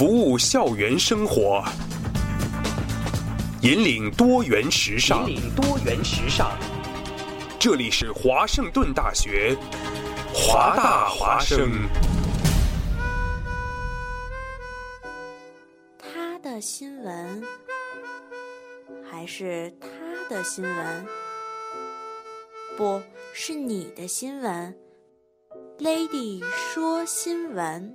服务校园生活，引领多元时尚。引领多元时尚。这里是华盛顿大学，华大华生。他的新闻，还是他的新闻？不是你的新闻。Lady 说新闻。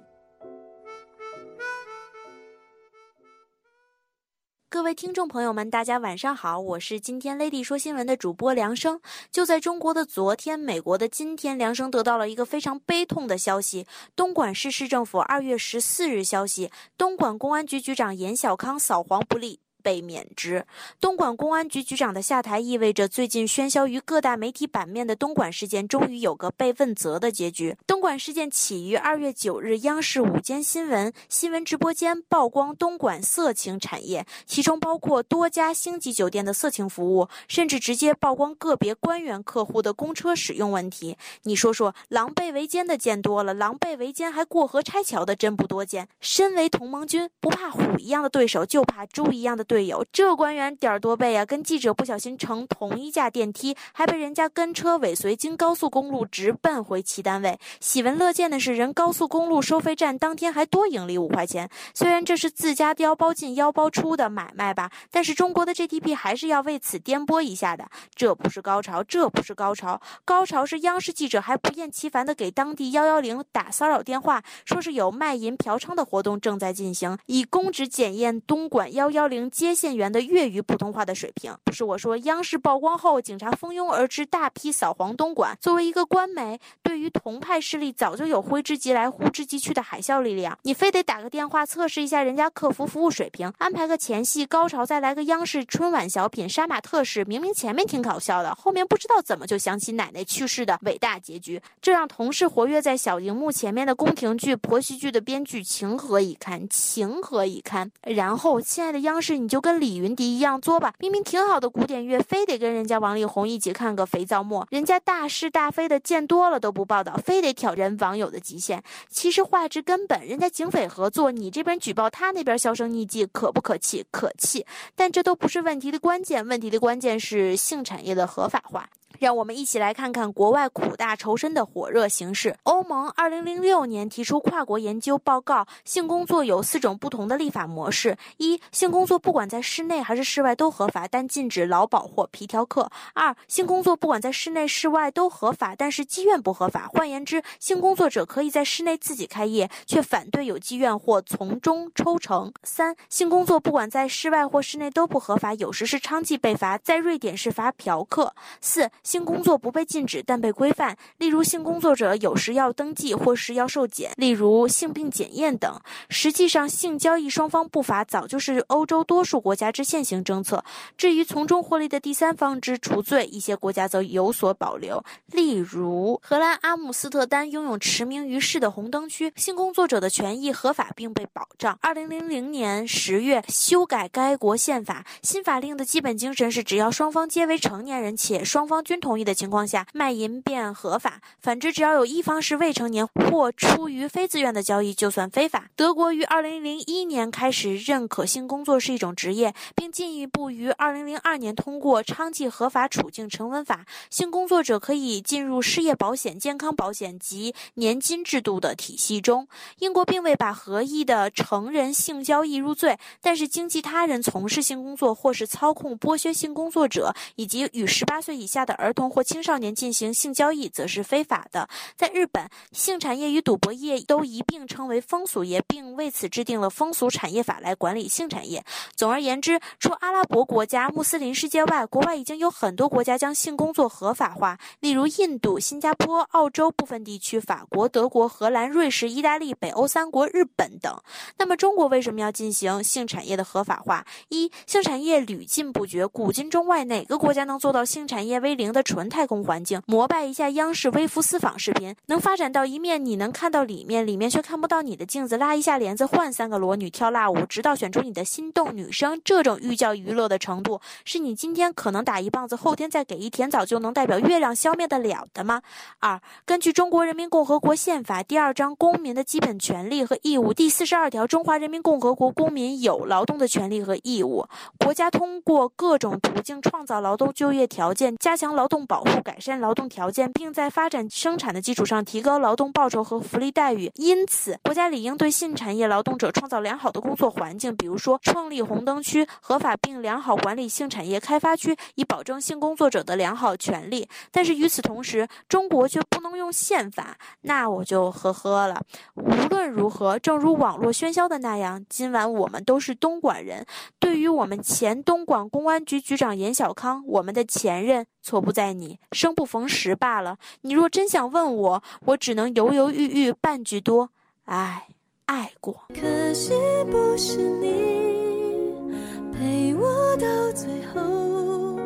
各位听众朋友们，大家晚上好，我是今天 Lady 说新闻的主播梁生。就在中国的昨天，美国的今天，梁生得到了一个非常悲痛的消息：东莞市市政府二月十四日消息，东莞公安局局长严小康扫黄不力。被免职。东莞公安局局长的下台，意味着最近喧嚣于各大媒体版面的东莞事件，终于有个被问责的结局。东莞事件起于二月九日，央视午间新闻新闻直播间曝光东莞色情产业，其中包括多家星级酒店的色情服务，甚至直接曝光个别官员客户的公车使用问题。你说说，狼狈为奸的见多了，狼狈为奸还过河拆桥的真不多见。身为同盟军，不怕虎一样的对手，就怕猪一样的对。队友，这官员点多背啊！跟记者不小心乘同一架电梯，还被人家跟车尾随，经高速公路直奔回其单位。喜闻乐见的是，人高速公路收费站当天还多盈利五块钱。虽然这是自家腰包进腰包出的买卖吧，但是中国的 GDP 还是要为此颠簸一下的。这不是高潮，这不是高潮，高潮是央视记者还不厌其烦的给当地幺幺零打骚扰电话，说是有卖淫嫖娼的活动正在进行，以公职检验东莞幺幺零接接线员的粤语普通话的水平，不是我说。央视曝光后，警察蜂拥而至，大批扫黄东莞。作为一个官媒，对于同派势力早就有挥之即来、呼之即去的海啸力量。你非得打个电话测试一下人家客服服务水平，安排个前戏高潮，再来个央视春晚小品杀马特式。明明前面挺搞笑的，后面不知道怎么就想起奶奶去世的伟大结局，这让同事活跃在小荧幕前面的宫廷剧、婆媳剧的编剧情何以堪？情何以堪？然后，亲爱的央视，你就跟李。云迪一样作吧，明明挺好的古典乐，非得跟人家王力宏一起看个肥皂沫。人家大是大非的见多了都不报道，非得挑战网友的极限。其实画质根本，人家警匪合作，你这边举报，他那边销声匿迹，可不可气？可气。但这都不是问题的关键，问题的关键是性产业的合法化。让我们一起来看看国外苦大仇深的火热形势。欧盟二零零六年提出跨国研究报告，性工作有四种不同的立法模式：一、性工作不管在室内还是室外都合法，但禁止劳保或皮条客；二、性工作不管在室内室外都合法，但是妓院不合法。换言之，性工作者可以在室内自己开业，却反对有妓院或从中抽成；三、性工作不管在室外或室内都不合法，有时是娼妓被罚，在瑞典是罚嫖客；四。性工作不被禁止，但被规范。例如，性工作者有时要登记，或是要受检，例如性病检验等。实际上，性交易双方不法早就是欧洲多数国家之现行政策。至于从中获利的第三方之除罪，一些国家则有所保留。例如，荷兰阿姆斯特丹拥有驰名于世的红灯区，性工作者的权益合法并被保障。二零零零年十月修改该国宪法，新法令的基本精神是：只要双方皆为成年人，且双方均均同意的情况下，卖淫便合法；反之，只要有一方是未成年或出于非自愿的交易，就算非法。德国于二零零一年开始认可性工作是一种职业，并进一步于二零零二年通过《娼妓合法处境成文法》，性工作者可以进入失业保险、健康保险及年金制度的体系中。英国并未把合意的成人性交易入罪，但是经济他人从事性工作或是操控剥削性工作者以及与十八岁以下的儿。儿童或青少年进行性交易则是非法的。在日本，性产业与赌博业都一并称为风俗业，并为此制定了风俗产业法来管理性产业。总而言之，除阿拉伯国家、穆斯林世界外，国外已经有很多国家将性工作合法化，例如印度、新加坡、澳洲部分地区、法国、德国、荷兰、瑞士、意大利、北欧三国、日本等。那么，中国为什么要进行性产业的合法化？一、性产业屡禁不绝，古今中外哪个国家能做到性产业为零？零的纯太空环境，膜拜一下央视微服私访视频，能发展到一面你能看到里面，里面却看不到你的镜子，拉一下帘子换三个裸女跳辣舞，直到选出你的心动女生，这种寓教于乐的程度，是你今天可能打一棒子，后天再给一甜枣就能代表月亮消灭得了的吗？二，根据中国人民共和国宪法第二章公民的基本权利和义务第四十二条，中华人民共和国公民有劳动的权利和义务，国家通过各种途径创造劳动就业条件，加强劳动保护，改善劳动条件，并在发展生产的基础上提高劳动报酬和福利待遇。因此，国家理应对性产业劳动者创造良好的工作环境，比如说创立红灯区，合法并良好管理性产业开发区，以保证性工作者的良好权利。但是与此同时，中国却不能用宪法，那我就呵呵了。无论如何，正如网络喧嚣的那样，今晚我们都是东莞人。对于我们前东莞公安局局长严小康，我们的前任，错不在你，生不逢时罢了。你若真想问我，我只能犹犹豫豫半句多，唉，爱过。可惜不是你陪我到最后，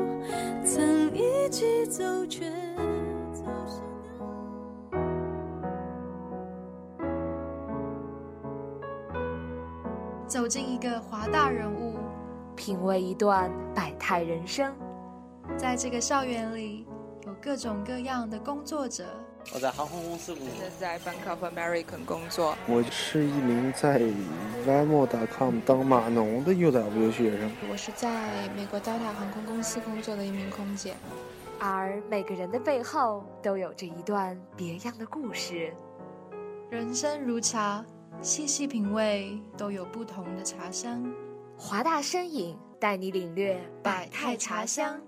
曾一起走却走失走进一个华大人物，品味一段百态人生。在这个校园里，有各种各样的工作者。我在航空公司工作。现在在 Bank of American 工作。我是一名在 Vimo.com 当码农的 UW 学生。我是在美国 Delta 航空公司工作的一名空姐。而每个人的背后都有着一段别样的故事。人生如茶，细细品味，都有不同的茶香。华大身影带你领略百态茶香。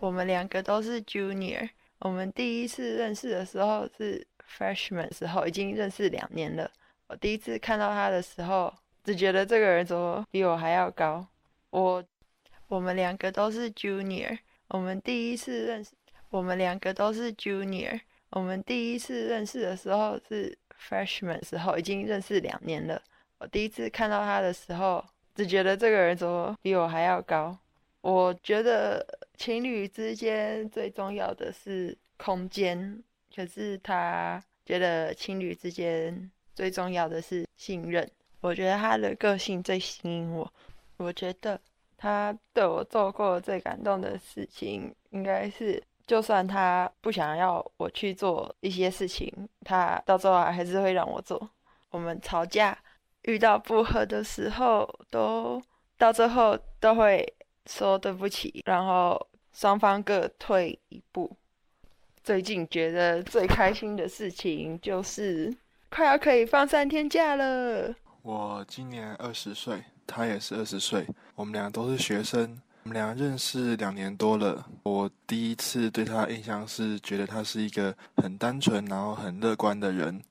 我们两个都是 Junior。我们第一次认识的时候是 Freshman 时候，已经认识两年了。我第一次看到他的时候，只觉得这个人怎么比我还要高。我我们两个都是 Junior。我们第一次认识，我们两个都是 Junior。我们第一次认识的时候是 Freshman 时候，已经认识两年了。我第一次看到他的时候，只觉得这个人怎么比我还要高。我觉得情侣之间最重要的是空间，可是他觉得情侣之间最重要的是信任。我觉得他的个性最吸引我。我觉得他对我做过最感动的事情，应该是就算他不想要我去做一些事情，他到最后还是会让我做。我们吵架遇到不和的时候，都到最后都会。说对不起，然后双方各退一步。最近觉得最开心的事情就是快要可以放三天假了。我今年二十岁，他也是二十岁，我们俩都是学生，我们俩认识两年多了。我第一次对他印象是觉得他是一个很单纯，然后很乐观的人。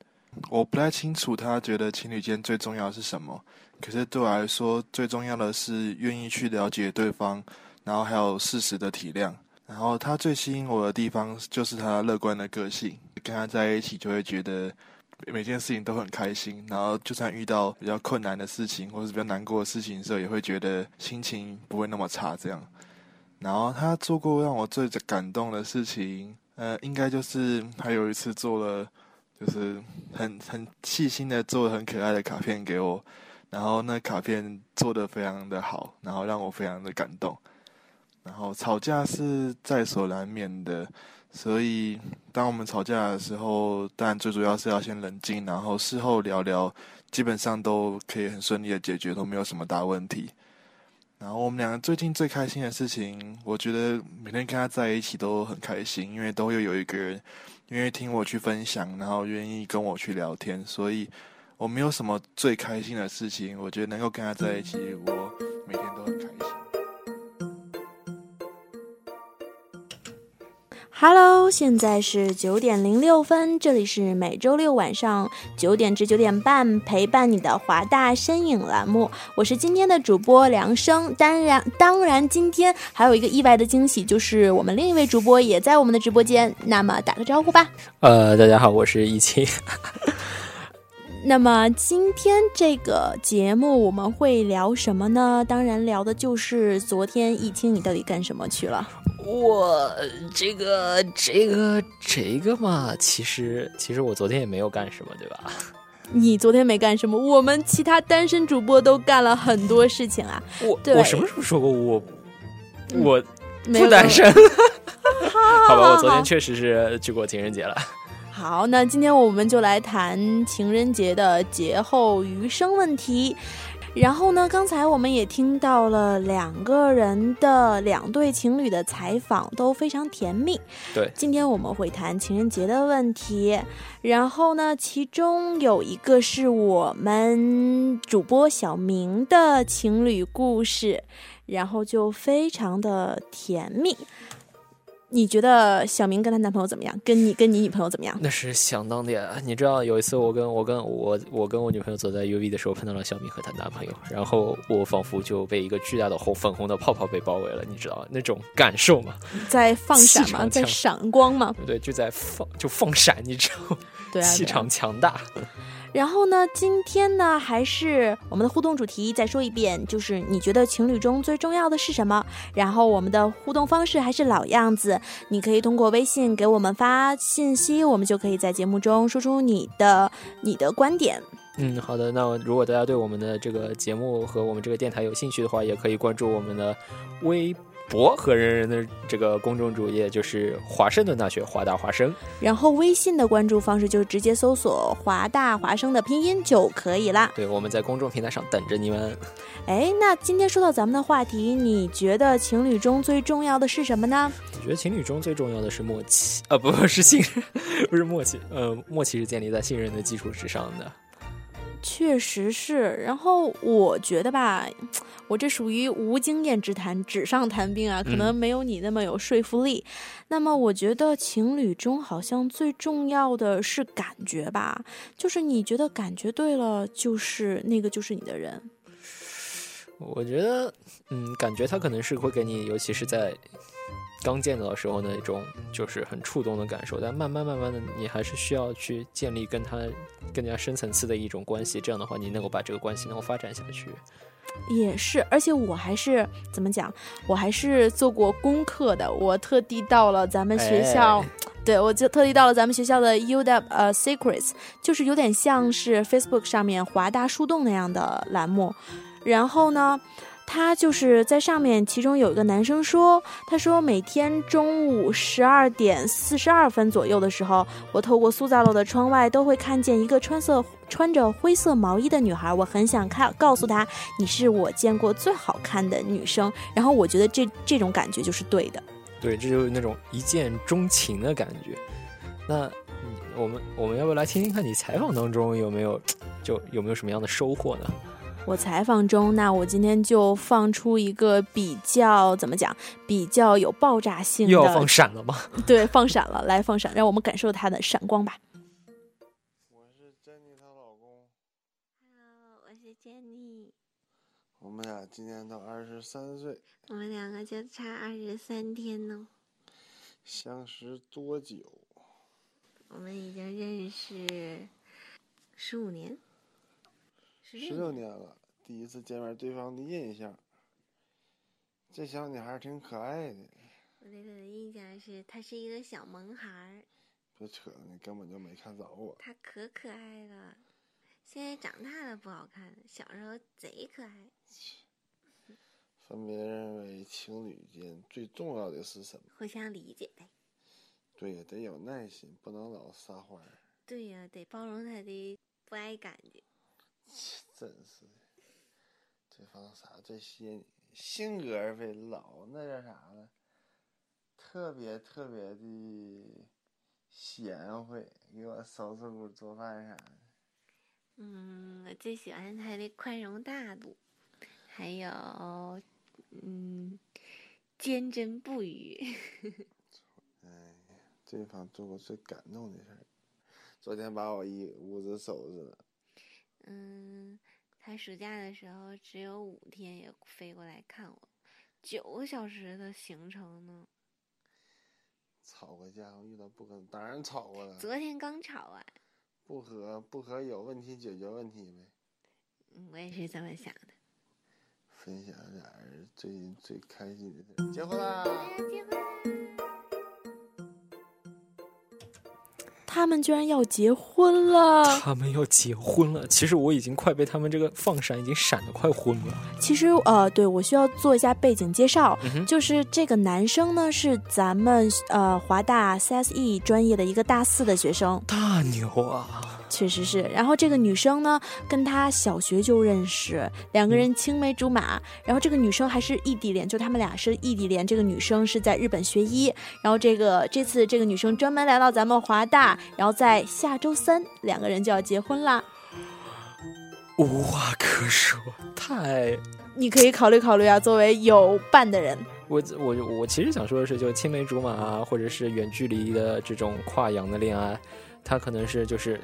我不太清楚他觉得情侣间最重要是什么。可是对我来说，最重要的是愿意去了解对方，然后还有适时的体谅。然后他最吸引我的地方就是他乐观的个性，跟他在一起就会觉得每件事情都很开心。然后就算遇到比较困难的事情或是比较难过的事情的时候，也会觉得心情不会那么差。这样。然后他做过让我最感动的事情，呃，应该就是他有一次做了，就是很很细心的做了很可爱的卡片给我。然后那卡片做的非常的好，然后让我非常的感动。然后吵架是在所难免的，所以当我们吵架的时候，但最主要是要先冷静，然后事后聊聊，基本上都可以很顺利的解决，都没有什么大问题。然后我们两个最近最开心的事情，我觉得每天跟他在一起都很开心，因为都会有一个人愿意听我去分享，然后愿意跟我去聊天，所以。我没有什么最开心的事情，我觉得能够跟他在一起，我每天都很开心。Hello，现在是九点零六分，这里是每周六晚上九点至九点半陪伴你的华大身影栏目，我是今天的主播梁生。当然，当然，今天还有一个意外的惊喜，就是我们另一位主播也在我们的直播间。那么打个招呼吧。呃，大家好，我是易清。那么今天这个节目我们会聊什么呢？当然聊的就是昨天易清你到底干什么去了？我这个这个这个嘛，其实其实我昨天也没有干什么，对吧？你昨天没干什么，我们其他单身主播都干了很多事情啊。我对我什么时候说过我我不单身？好吧，我昨天确实是去过情人节了。好，那今天我们就来谈情人节的节后余生问题。然后呢，刚才我们也听到了两个人的两对情侣的采访，都非常甜蜜。对，今天我们会谈情人节的问题。然后呢，其中有一个是我们主播小明的情侣故事，然后就非常的甜蜜。你觉得小明跟她男朋友怎么样？跟你跟你女朋友怎么样？那是想当年，你知道有一次我跟我跟我我跟我女朋友走在 UV 的时候碰到了小明和她男朋友，然后我仿佛就被一个巨大的红粉红的泡泡被包围了，你知道那种感受吗？在放闪吗？在闪光吗？对？就在放就放闪，你知道，对啊气场强大。然后呢，今天呢还是我们的互动主题，再说一遍，就是你觉得情侣中最重要的是什么？然后我们的互动方式还是老样子，你可以通过微信给我们发信息，我们就可以在节目中说出你的你的观点。嗯，好的。那如果大家对我们的这个节目和我们这个电台有兴趣的话，也可以关注我们的微博和人人的这个公众主页，就是华盛顿大学华大华生。然后微信的关注方式就是直接搜索华大华生的拼音就可以啦。对，我们在公众平台上等着你们。哎，那今天说到咱们的话题，你觉得情侣中最重要的是什么呢？我觉得情侣中最重要的是默契，啊，不是信任，不是默契，呃，默契是建立在信任的基础之上的。确实是，然后我觉得吧，我这属于无经验之谈，纸上谈兵啊，可能嗯没有你那么有说服力。那么我觉得情侣中好像最重要的是感觉吧，就是你觉得感觉对了，就是那个就是你的人。我觉得，嗯，感觉他可能是会给你，尤其是在刚见到的时候那种就是很触动的感受，但慢慢慢慢的，你还是需要去建立跟他更加深层次的一种关系，这样的话，你能够把这个关系能够发展下去。也是，而且我还是怎么讲，我还是做过功课的。我特地到了咱们学校，哎 对我就特地到了咱们学校的 UW 呃 Secrets，就是有点像是 Facebook 上面华大树洞那样的栏目。然后呢，他就是在上面，其中有一个男生说，他说每天中午十二点四十二分左右的时候，我透过苏造楼的窗外都会看见一个穿色穿着灰色毛衣的女孩，我很想看告诉她，你是我见过最好看的女生。然后我觉得这这种感觉就是对的。对，这就是那种一见钟情的感觉。那我们我们要不要来听听看你采访当中有没有就有没有什么样的收获呢？我采访中，那我今天就放出一个比较怎么讲，比较有爆炸性的，又要放闪了吗？对，放闪了，来放闪，让我们感受它的闪光吧。我是珍妮她老公，Hello，我是 Jenny，我们俩今年都二十三岁，我们两个就差二十三天呢。相识多久？我们已经认识十五年，十十六年了。第一次见面，对方的印象，这小女孩挺可爱的。我对她的印象是，她是一个小萌孩儿，别扯了，你根本就没看着我。她可可爱了。现在长大了不好看，小时候贼可爱。分别认为情侣间最重要的是什么？互相理解呗。对呀，得有耐心，不能老撒欢儿。对呀、得包容他的不爱感觉。真是的，对方啥最吸引你？性格呗，老那叫啥呢？特别特别的贤惠，给我收拾屋、做饭啥的。嗯，我最喜欢他的宽容大度，还有嗯坚贞不渝。哎呀，对方做过最感动的事儿，昨天把我一屋子收拾了。嗯，他暑假的时候只有五天也飞过来看我，九个小时的行程呢。吵过架，遇到不和，当然吵过了。昨天刚吵完，不和不和有问题解决问题呗。嗯，我也是这么想的。分享俩人最近最开心的事，结婚啦！他们居然要结婚了！他们要结婚了。其实我已经快被他们这个放闪已经闪的快昏了。其实呃，对我需要做一下背景介绍，嗯、就是这个男生呢是咱们呃华大 CSE 专业的一个大四的学生，大牛啊！确实是，然后这个女生呢，跟他小学就认识，两个人青梅竹马。然后这个女生还是异地恋，就他们俩是异地恋。这个女生是在日本学医，然后这个这次这个女生专门来到咱们华大，然后在下周三两个人就要结婚啦。无话可说，太……你可以考虑考虑啊，作为有伴的人。我我我其实想说的是，就青梅竹马啊，或者是远距离的这种跨洋的恋爱，它可能是就是。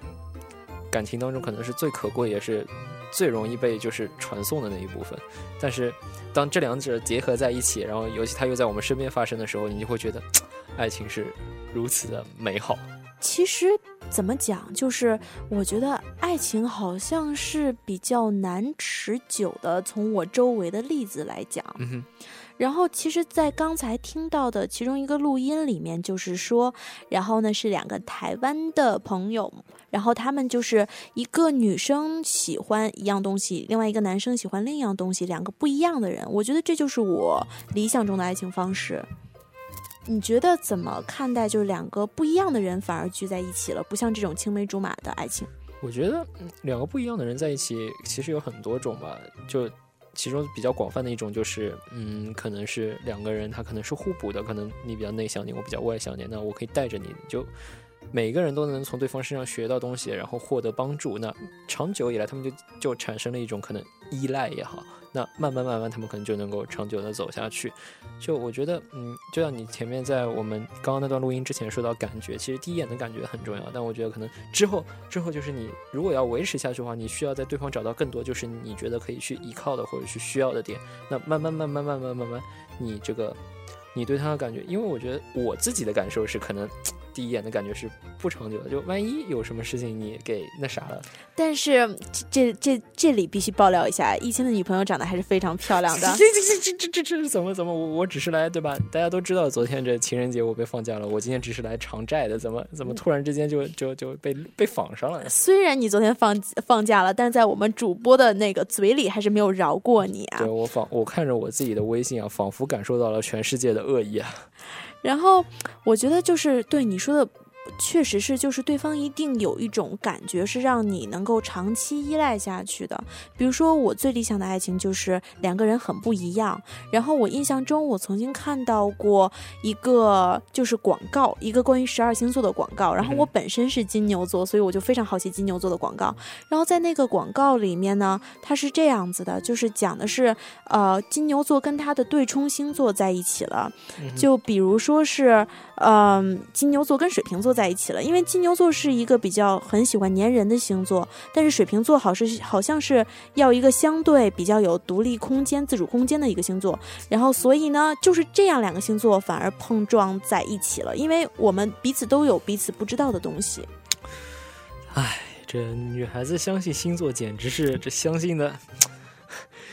感情当中可能是最可贵，也是最容易被就是传送的那一部分。但是，当这两者结合在一起，然后尤其它又在我们身边发生的时候，你就会觉得，爱情是如此的美好。其实怎么讲，就是我觉得爱情好像是比较难持久的。从我周围的例子来讲，嗯哼。然后，其实，在刚才听到的其中一个录音里面，就是说，然后呢是两个台湾的朋友，然后他们就是一个女生喜欢一样东西，另外一个男生喜欢另一样东西，两个不一样的人。我觉得这就是我理想中的爱情方式。你觉得怎么看待？就是两个不一样的人反而聚在一起了，不像这种青梅竹马的爱情。我觉得两个不一样的人在一起，其实有很多种吧，就。其中比较广泛的一种就是，嗯，可能是两个人他可能是互补的，可能你比较内向点，我比较外向点，那我可以带着你，就每个人都能从对方身上学到东西，然后获得帮助。那长久以来，他们就就产生了一种可能依赖也好。那慢慢慢慢，他们可能就能够长久的走下去。就我觉得，嗯，就像你前面在我们刚刚那段录音之前说到感觉，其实第一眼的感觉很重要。但我觉得可能之后之后就是你如果要维持下去的话，你需要在对方找到更多就是你觉得可以去依靠的或者是需要的点。那慢慢慢慢慢慢慢慢，你这个你对他的感觉，因为我觉得我自己的感受是可能。第一眼的感觉是不长久的，就万一有什么事情你给那啥了。但是这这这里必须爆料一下，易清的女朋友长得还是非常漂亮的。这这这这这这是怎么怎么？我我只是来对吧？大家都知道昨天这情人节我被放假了，我今天只是来偿债的，怎么怎么突然之间就就就被被仿上了？虽然你昨天放放假了，但是在我们主播的那个嘴里还是没有饶过你啊。对我仿我看着我自己的微信啊，仿佛感受到了全世界的恶意啊。然后我觉得就是对你说的。确实是，就是对方一定有一种感觉，是让你能够长期依赖下去的。比如说，我最理想的爱情就是两个人很不一样。然后我印象中，我曾经看到过一个就是广告，一个关于十二星座的广告。然后我本身是金牛座，所以我就非常好奇金牛座的广告。然后在那个广告里面呢，它是这样子的，就是讲的是，呃，金牛座跟他的对冲星座在一起了。就比如说是，嗯，金牛座跟水瓶座。在一起了，因为金牛座是一个比较很喜欢粘人的星座，但是水瓶座好是好像是要一个相对比较有独立空间、自主空间的一个星座，然后所以呢，就是这样两个星座反而碰撞在一起了，因为我们彼此都有彼此不知道的东西。唉，这女孩子相信星座简直是这相信的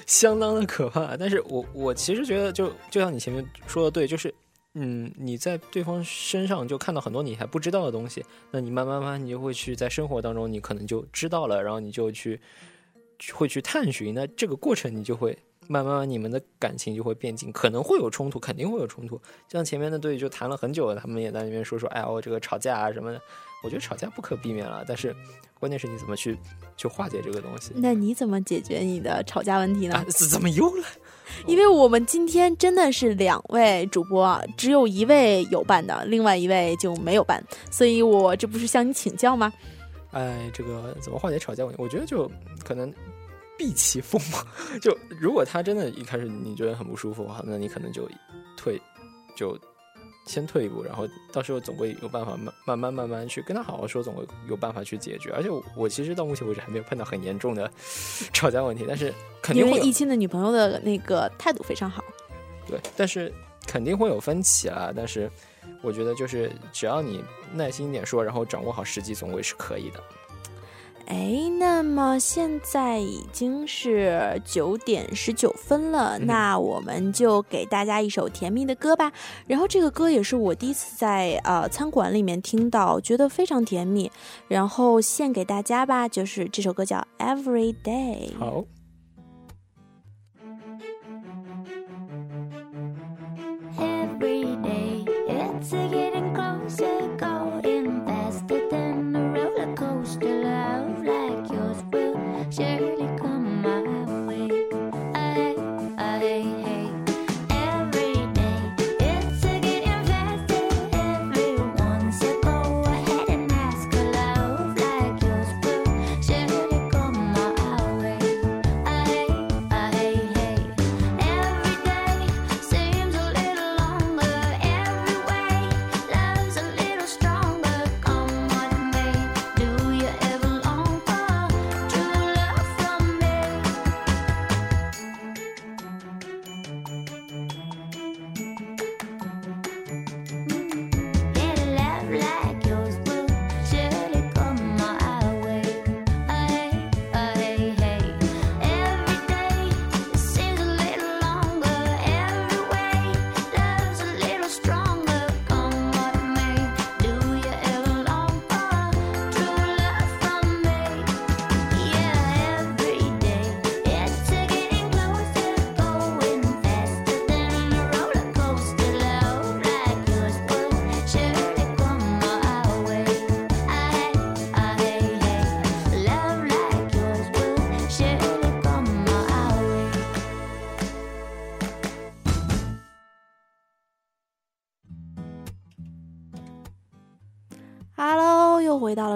相当的可怕，但是我我其实觉得就就像你前面说的对，就是。嗯，你在对方身上就看到很多你还不知道的东西，那你慢慢慢，你就会去在生活当中，你可能就知道了，然后你就去会去探寻，那这个过程你就会慢慢慢，你们的感情就会变近，可能会有冲突，肯定会有冲突。像前面的队就谈了很久了，他们也在那边说说，哎呀，我这个吵架啊什么的，我觉得吵架不可避免了，但是关键是你怎么去去化解这个东西。那你怎么解决你的吵架问题呢？怎么又了？因为我们今天真的是两位主播，只有一位有伴的，另外一位就没有伴，所以我这不是向你请教吗？哎，这个怎么化解吵架问题？我觉得就可能避其锋芒。就如果他真的一开始你觉得很不舒服的话，那你可能就退，就。先退一步，然后到时候总会有办法慢慢慢慢慢去跟他好好说，总会有办法去解决。而且我其实到目前为止还没有碰到很严重的吵架问题，但是肯定因为易清的女朋友的那个态度非常好。对，但是肯定会有分歧啊。但是我觉得就是只要你耐心一点说，然后掌握好时机，总归是可以的。哎，那么现在已经是九点十九分了，那我们就给大家一首甜蜜的歌吧。然后这个歌也是我第一次在呃餐馆里面听到，觉得非常甜蜜，然后献给大家吧。就是这首歌叫《Every Day》。好。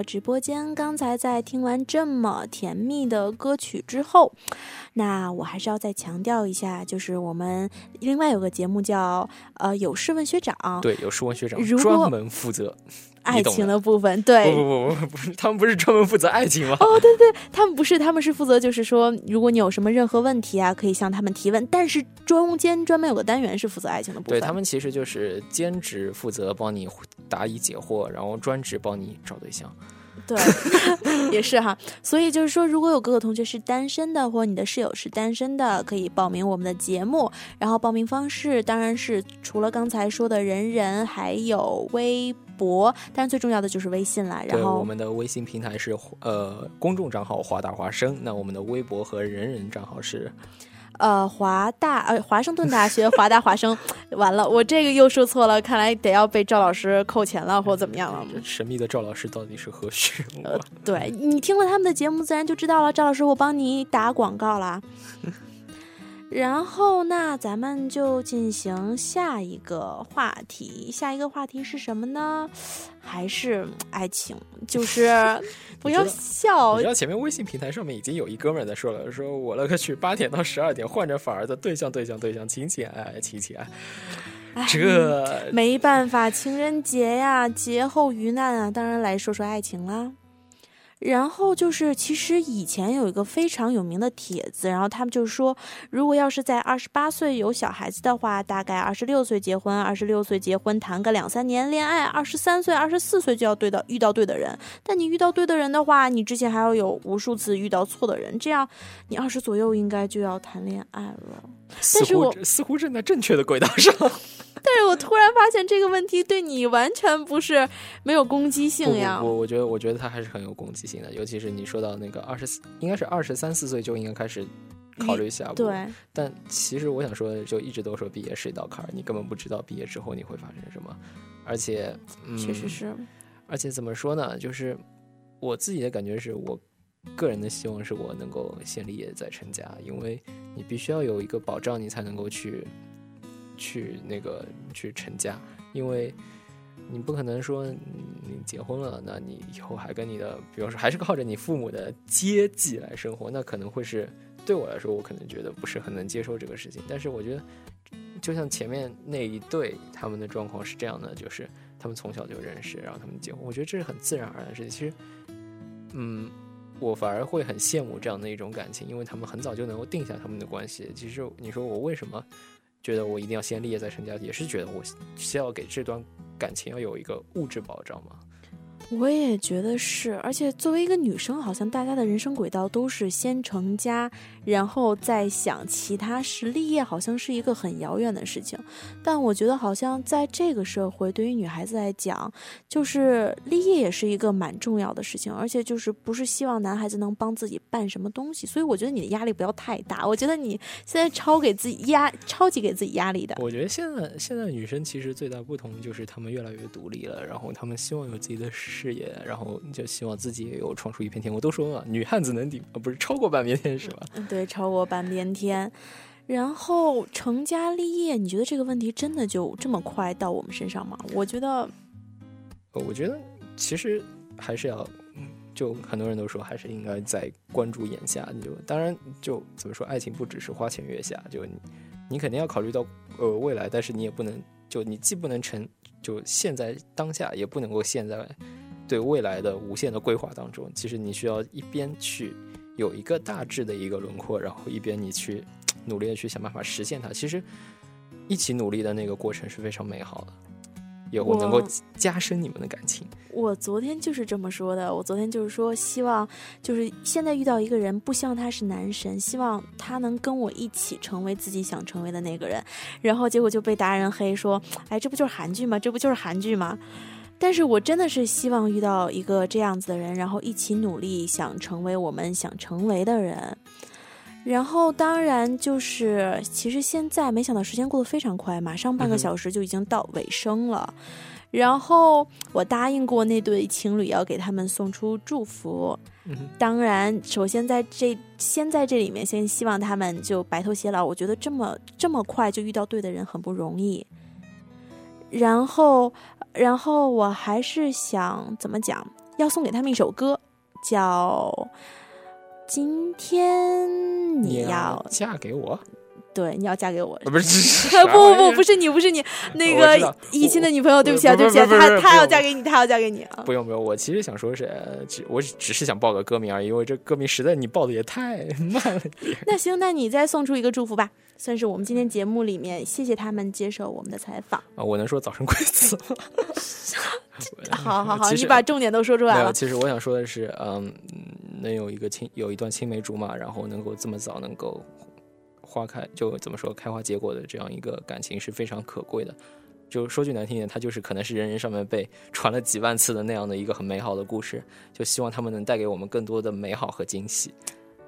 直播间。刚才在听完这么甜蜜的歌曲之后，那我还是要再强调一下，就是我们另外有个节目叫呃有事问学长，对，有事问学长如专门负责爱情的的部分，对，不不不不不是，他们不是专门负责爱情吗？哦，对对，他们不是，他们是负责，就是说，如果你有什么任何问题啊，可以向他们提问。但是中间专门有个单元是负责爱情的部分。对他们其实就是兼职负责帮你答疑解惑，然后专职帮你找对象。对，也是哈。所以就是说，如果有哥哥同学是单身的，或者你的室友是单身的，可以报名我们的节目。然后报名方式当然是除了刚才说的人人，还有微博，当然最重要的就是微信啦。然，后我们的微信平台是呃公众账号华大华生，那我们的微博和人人账号是呃，华大呃华盛顿大学华大华生，完了，我这个又说错了，看来得要被赵老师扣钱了，或怎么样了。这神秘的赵老师到底是何许人？呃，对你听了他们的节目，自然就知道了。赵老师，我帮你打广告啦。然后，那咱们就进行下一个话题。下一个话题是什么呢？还是爱情？就是不要笑你知道前面微信平台上面已经有一哥们儿在说了，说我了个去，八点到十二点换着法儿的对象对象对象，亲亲爱爱亲亲爱爱，这没办法，情人节呀，劫后余难啊，当然来说说爱情啦。然后就是，其实以前有一个非常有名的帖子，然后他们就说，如果要是在二十八岁有小孩子的话，大概二十六岁结婚，二十六岁结婚谈个两三年恋爱，二十三岁、二十四岁就要对到遇到对的人。但你遇到对的人的话，你之前还要有无数次遇到错的人，这样你二十左右应该就要谈恋爱了。似但是我乎似乎正在正确的轨道上。突然发现这个问题对你完全不是没有攻击性呀。不不不，我觉得我觉得他还是很有攻击性的，尤其是你说到那个二十四，应该是二十三四岁就应该开始考虑下一下。对，但其实我想说的，就一直都说毕业是一道坎儿，你根本不知道毕业之后你会发生什么，而且，嗯、确实是。而且怎么说呢？就是我自己的感觉是我个人的希望是我能够先立业再成家，因为你必须要有一个保障，你才能够去去那个去成家，因为你不可能说你结婚了，那你以后还跟你的，比方说还是靠着你父母的接济来生活，那可能会是对我来说，我可能觉得不是很能接受这个事情。但是我觉得，就像前面那一对，他们的状况是这样的，就是他们从小就认识，然后他们结婚，我觉得这是很自然而然的事情。其实，嗯。我反而会很羡慕这样的一种感情，因为他们很早就能够定下他们的关系。其实你说我为什么觉得我一定要先立业再成家，也是觉得我需要给这段感情要有一个物质保障嘛。我也觉得是，而且作为一个女生，好像大家的人生轨道都是先成家，然后再想其他事。立业好像是一个很遥远的事情，但我觉得好像在这个社会，对于女孩子来讲，就是立业也是一个蛮重要的事情，而且就是不是希望男孩子能帮自己办什么东西。所以我觉得你的压力不要太大。我觉得你现在超给自己压，超级给自己压力的。我觉得现在现在女生其实最大不同就是她们越来越独立了，然后她们希望有自己的事业，然后就希望自己也有闯出一片天。我都说了，女汉子能顶啊，不是超过半边天是吧？嗯，对，对超过半边天。然后成家立业，你觉得这个问题真的就这么快到我们身上吗？我觉得，我觉得其实还是要，就很多人都说还是应该在关注眼下。就当然就怎么说，爱情不只是花前月下，就你你肯定要考虑到呃未来，但是你也不能就你既不能成就现在当下，也不能够陷在对未来的无限的规划当中。其实你需要一边去有一个大致的一个轮廓，然后一边你去 努力的去想办法实现它。其实一起努力的那个过程是非常美好的，也我能够加深你们的感情。我昨天就是这么说的。我昨天就是说，希望就是现在遇到一个人，不希望他是男神，希望他能跟我一起成为自己想成为的那个人。然后结果就被达人黑说，哎，这不就是韩剧吗？这不就是韩剧吗？但是我真的是希望遇到一个这样子的人，然后一起努力，想成为我们想成为的人。然后当然就是，其实现在没想到时间过得非常快，马上半个小时就已经到尾声了。然后我答应过那对情侣要给他们送出祝福。嗯当然，首先在这先在这里面，先希望他们就白头偕老。我觉得这么这么快就遇到对的人很不容易。然后，然后我还是想怎么讲，要送给他们一首歌，叫《今天你要嫁给我？对你要嫁给我》呃不是 不不不不是你不是你 那个以前的女朋友，对不起啊不对不起她她要嫁给你，她要嫁给你啊。不用不用，我其实想说是，呃只我只是想报个歌名而已，因为这歌名实在你报的也太慢了点。那行，那你再送出一个祝福吧，算是我们今天节目里面谢谢他们接受我们的采访。啊，我能说早生贵子吗？好 好好，你把重点都说出来了。其实我想说的是，嗯，能有一个青有一段青梅竹马，然后能够这么早能够花开，就怎么说开花结果的这样一个感情是非常可贵的。就说句难听点，它就是可能是人人上面被传了几万次的那样的一个很美好的故事。就希望他们能带给我们更多的美好和惊喜。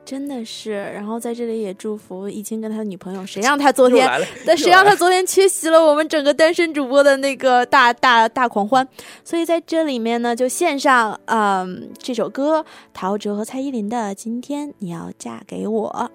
真的是，然后在这里也祝福易清跟他的女朋友，谁 让他昨天但谁让他昨天缺席了我们整个单身主播的那个大大大狂欢，所以在这里面呢，就献上嗯这首歌，陶喆和蔡依林的《今天你要嫁给我》。